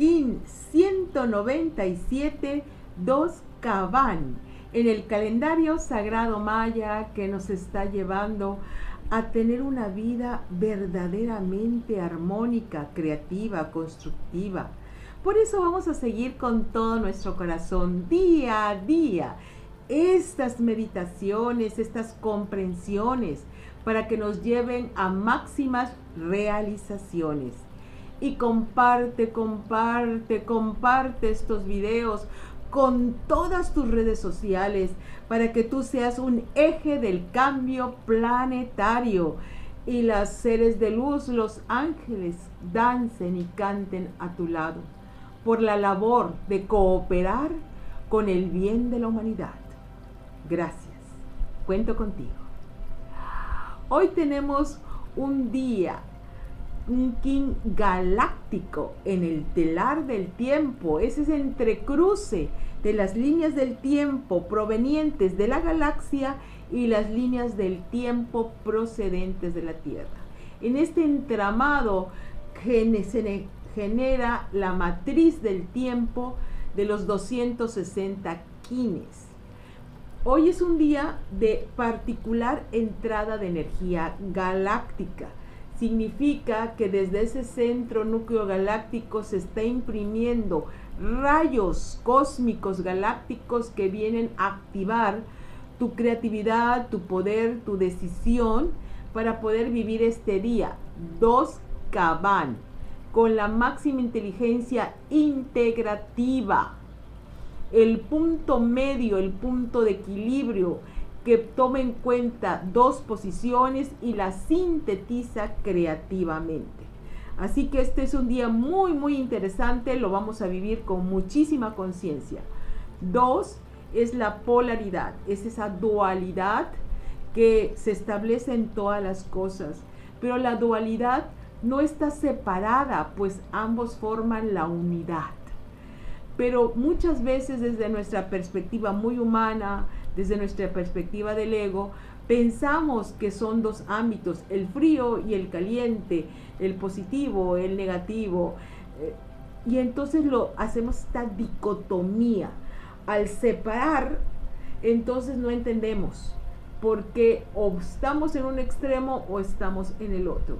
Kin 197 2 Caban en el calendario sagrado maya que nos está llevando a tener una vida verdaderamente armónica, creativa, constructiva. Por eso vamos a seguir con todo nuestro corazón día a día estas meditaciones, estas comprensiones, para que nos lleven a máximas realizaciones. Y comparte, comparte, comparte estos videos con todas tus redes sociales para que tú seas un eje del cambio planetario y las seres de luz, los ángeles, dancen y canten a tu lado por la labor de cooperar con el bien de la humanidad. Gracias. Cuento contigo. Hoy tenemos un día un king galáctico en el telar del tiempo. Ese es entrecruce de las líneas del tiempo provenientes de la galaxia y las líneas del tiempo procedentes de la Tierra. En este entramado se genera la matriz del tiempo de los 260 kines. Hoy es un día de particular entrada de energía galáctica significa que desde ese centro núcleo galáctico se está imprimiendo rayos cósmicos galácticos que vienen a activar tu creatividad, tu poder, tu decisión para poder vivir este día. Dos Caban, con la máxima inteligencia integrativa. El punto medio, el punto de equilibrio, que toma en cuenta dos posiciones y las sintetiza creativamente. Así que este es un día muy, muy interesante, lo vamos a vivir con muchísima conciencia. Dos es la polaridad, es esa dualidad que se establece en todas las cosas, pero la dualidad no está separada, pues ambos forman la unidad. Pero muchas veces desde nuestra perspectiva muy humana, desde nuestra perspectiva del ego, pensamos que son dos ámbitos, el frío y el caliente, el positivo, el negativo. Eh, y entonces lo hacemos esta dicotomía. Al separar, entonces no entendemos porque o estamos en un extremo o estamos en el otro.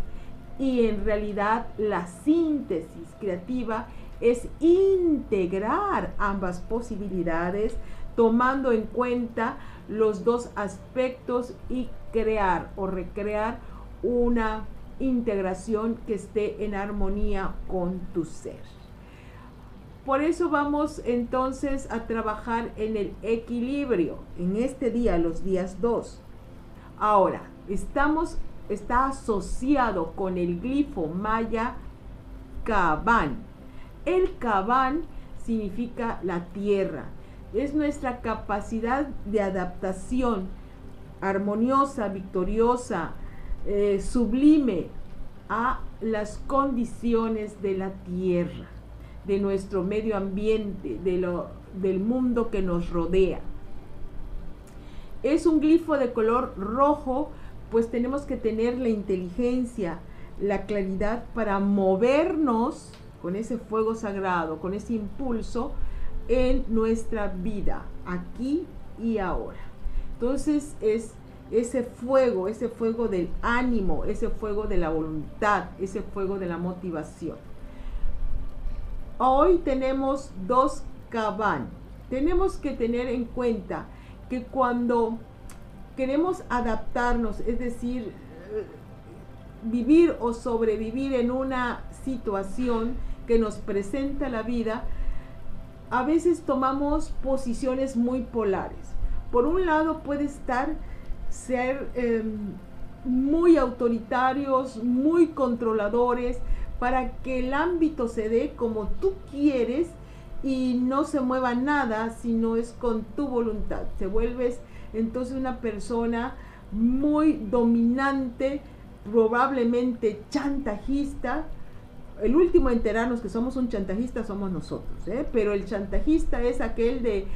Y en realidad la síntesis creativa es integrar ambas posibilidades tomando en cuenta los dos aspectos y crear o recrear una integración que esté en armonía con tu ser. Por eso vamos entonces a trabajar en el equilibrio en este día, los días 2. Ahora, estamos, está asociado con el glifo maya Kaban. El Kaban significa la tierra, es nuestra capacidad de adaptación armoniosa, victoriosa, eh, sublime a las condiciones de la tierra, de nuestro medio ambiente, de lo, del mundo que nos rodea. Es un glifo de color rojo, pues tenemos que tener la inteligencia, la claridad para movernos con ese fuego sagrado, con ese impulso, en nuestra vida, aquí y ahora. Entonces es ese fuego, ese fuego del ánimo, ese fuego de la voluntad, ese fuego de la motivación. Hoy tenemos dos cabán. Tenemos que tener en cuenta que cuando queremos adaptarnos, es decir, vivir o sobrevivir en una situación que nos presenta la vida, a veces tomamos posiciones muy polares. Por un lado puede estar ser em, muy autoritarios, muy controladores, para que el ámbito se dé como tú quieres y no se mueva nada si no es con tu voluntad. Te vuelves entonces una persona muy dominante, probablemente chantajista, el último a enterarnos que somos un chantajista somos nosotros, ¿eh? pero el chantajista es aquel de,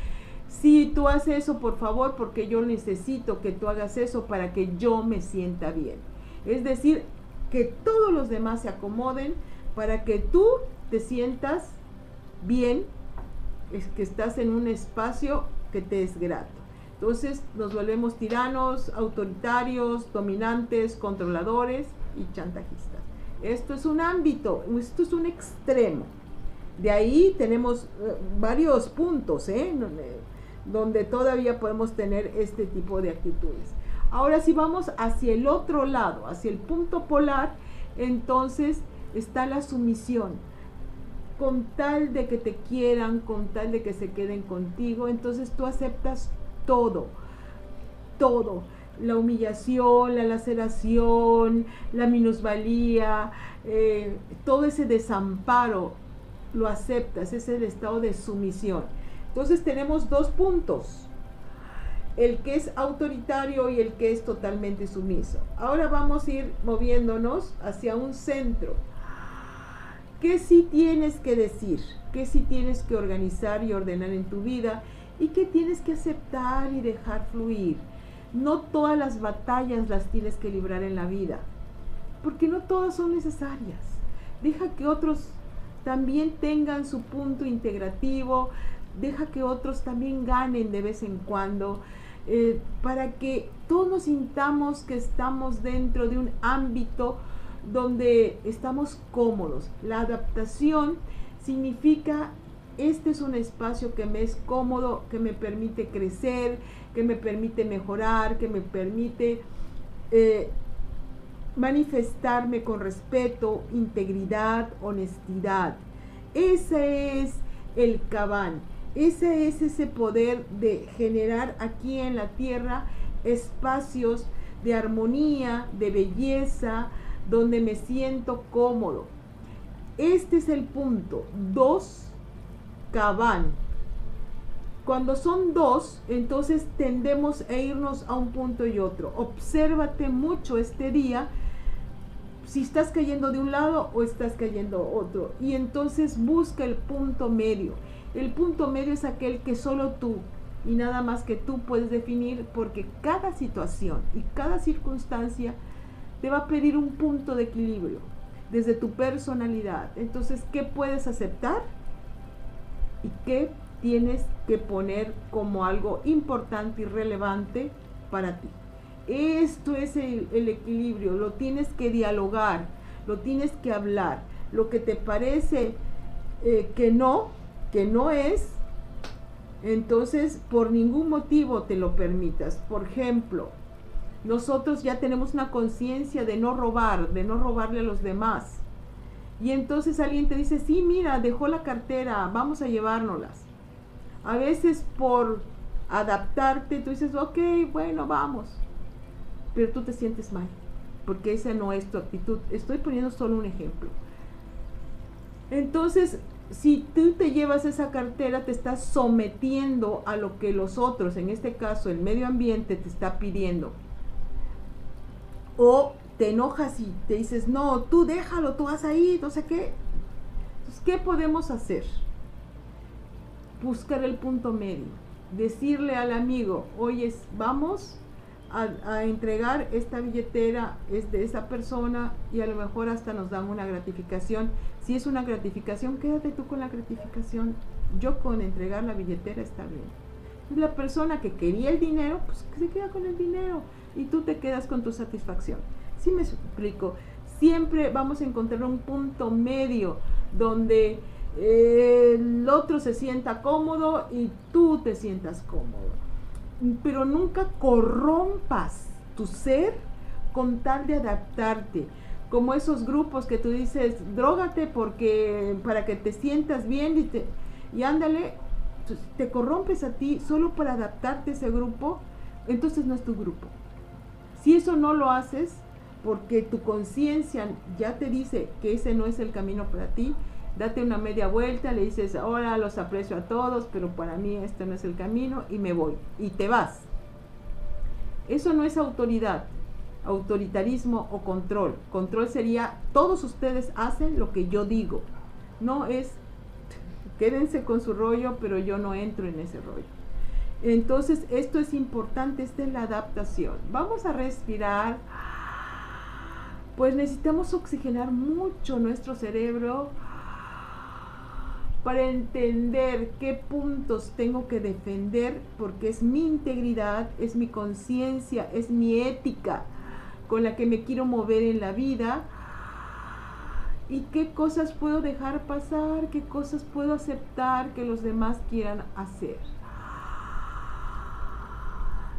si tú haces eso, por favor, porque yo necesito que tú hagas eso para que yo me sienta bien. Es decir, que todos los demás se acomoden para que tú te sientas bien, es que estás en un espacio que te es grato. Entonces nos volvemos tiranos, autoritarios, dominantes, controladores y chantajistas. Esto es un ámbito, esto es un extremo. De ahí tenemos eh, varios puntos ¿eh? donde todavía podemos tener este tipo de actitudes. Ahora si vamos hacia el otro lado, hacia el punto polar, entonces está la sumisión. Con tal de que te quieran, con tal de que se queden contigo, entonces tú aceptas todo, todo. La humillación, la laceración, la minusvalía, eh, todo ese desamparo, lo aceptas, es el estado de sumisión. Entonces tenemos dos puntos, el que es autoritario y el que es totalmente sumiso. Ahora vamos a ir moviéndonos hacia un centro. ¿Qué sí tienes que decir? ¿Qué sí tienes que organizar y ordenar en tu vida? ¿Y qué tienes que aceptar y dejar fluir? No todas las batallas las tienes que librar en la vida, porque no todas son necesarias. Deja que otros también tengan su punto integrativo, deja que otros también ganen de vez en cuando, eh, para que todos nos sintamos que estamos dentro de un ámbito donde estamos cómodos. La adaptación significa, este es un espacio que me es cómodo, que me permite crecer, que me permite mejorar, que me permite eh, manifestarme con respeto, integridad, honestidad. Ese es el cabán. Ese es ese poder de generar aquí en la tierra espacios de armonía, de belleza, donde me siento cómodo. Este es el punto. Dos, cabán. Cuando son dos, entonces tendemos a irnos a un punto y otro. Obsérvate mucho este día si estás cayendo de un lado o estás cayendo otro. Y entonces busca el punto medio. El punto medio es aquel que solo tú y nada más que tú puedes definir porque cada situación y cada circunstancia te va a pedir un punto de equilibrio desde tu personalidad. Entonces, ¿qué puedes aceptar? ¿Y qué tienes que poner como algo importante y relevante para ti? Esto es el, equilibrio, lo tienes que dialogar, lo tienes que hablar. Lo que te parece eh, que no, que no es, entonces por ningún motivo te lo permitas. Por ejemplo, nosotros ya tenemos una conciencia de no robar, de no robarle a los demás. Y entonces alguien te dice, sí, mira, dejó la cartera, vamos a llevárnoslas. A veces por adaptarte, tú dices, ok, bueno, vamos. Pero tú te sientes mal, porque esa no es tu actitud. Estoy poniendo solo un ejemplo. Entonces, si tú te llevas esa cartera, te estás sometiendo a lo que los otros, en este caso el medio ambiente, te está pidiendo. O te enojas y te dices, no, tú déjalo, tú vas ahí, no sé qué. Entonces, ¿qué podemos hacer? Buscar el punto medio. Decirle al amigo, oye, vamos a, entregar esta billetera es de esa persona y a lo mejor hasta nos dan una gratificación. Si es una gratificación, quédate tú con la gratificación. Yo con entregar la billetera está bien. La persona que quería el dinero, pues se queda con el dinero y tú te quedas con tu satisfacción. Si me explico, siempre vamos a encontrar un punto medio donde eh, el otro se sienta cómodo y tú te sientas cómodo pero nunca corrompas tu ser con tal de adaptarte. Como esos grupos que tú dices, drogate porque para que te sientas bien y, te, y ándale, pues, te corrompes a ti solo para adaptarte a ese grupo, entonces no es tu grupo. Si eso no lo haces porque tu conciencia ya te dice que ese no es el camino para ti, date una media vuelta, le dices, ahora los aprecio a todos, pero para mí este no es el camino y me voy. Y te vas. Eso no es autoridad, autoritarismo o control. Control sería, todos ustedes hacen lo que yo digo. No es, quédense con su rollo, pero yo no entro en ese rollo. Entonces, esto es importante, esta es la adaptación. Vamos a respirar. Pues necesitamos oxigenar mucho nuestro cerebro para entender qué puntos tengo que defender, porque es mi integridad, es mi conciencia, es mi ética con la que me quiero mover en la vida. Y qué cosas puedo dejar pasar, qué cosas puedo aceptar que los demás quieran hacer.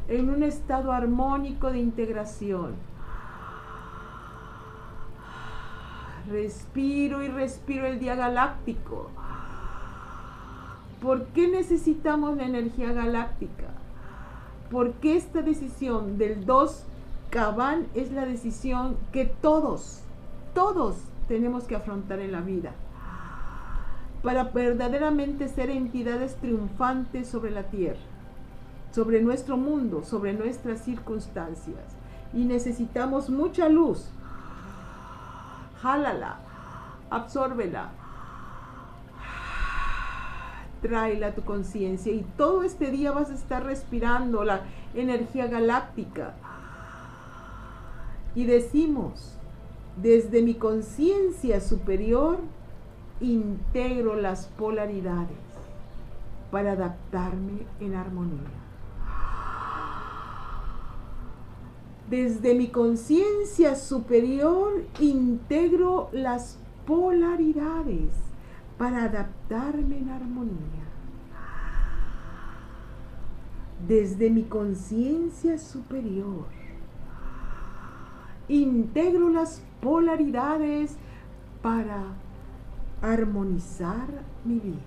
En un estado armónico de integración. Respiro y respiro el día galáctico ¿Por qué necesitamos la energía galáctica? Porque esta decisión del 2 Cabán es la decisión que todos, todos tenemos que afrontar en la vida para verdaderamente ser entidades triunfantes sobre la tierra, sobre nuestro mundo, sobre nuestras circunstancias. Y necesitamos mucha luz. Jálala, absórbela, tráela a tu conciencia y todo este día vas a estar respirando la energía galáctica. Y decimos, desde mi conciencia superior, integro las polaridades para adaptarme en armonía. Desde mi conciencia superior integro las polaridades para adaptarme en armonía. Desde mi conciencia superior, integro las polaridades para armonizar mi vida.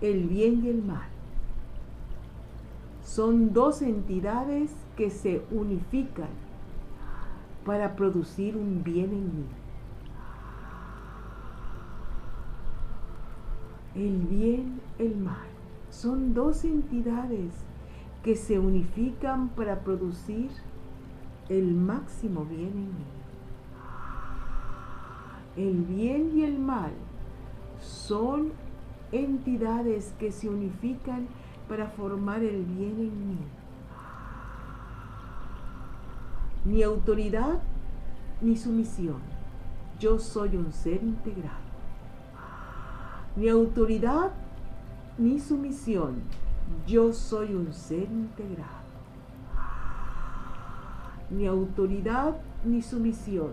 El bien y el mal son dos entidades que se unifican para producir un bien en mí. El bien, el mal, son dos entidades que se unifican para producir el máximo bien en mí. El bien y el mal son entidades que se unifican para formar el bien en mí ni autoridad ni sumisión. Yo soy un ser integrado. Ni autoridad ni sumisión. Yo soy un ser integrado. Ni autoridad ni sumisión.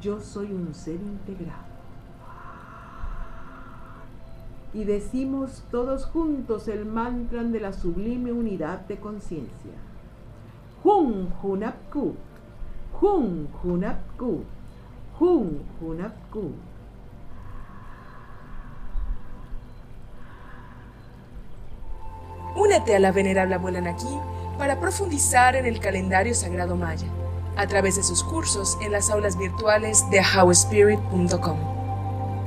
Yo soy un ser integrado. Y decimos todos juntos el mantra de la sublime unidad de conciencia. Hun Hunapku. Hun Hunapku. Hun Hunapku. Únete a la venerable abuela Naki para profundizar en el calendario sagrado maya a través de sus cursos en las aulas virtuales de howspirit.com.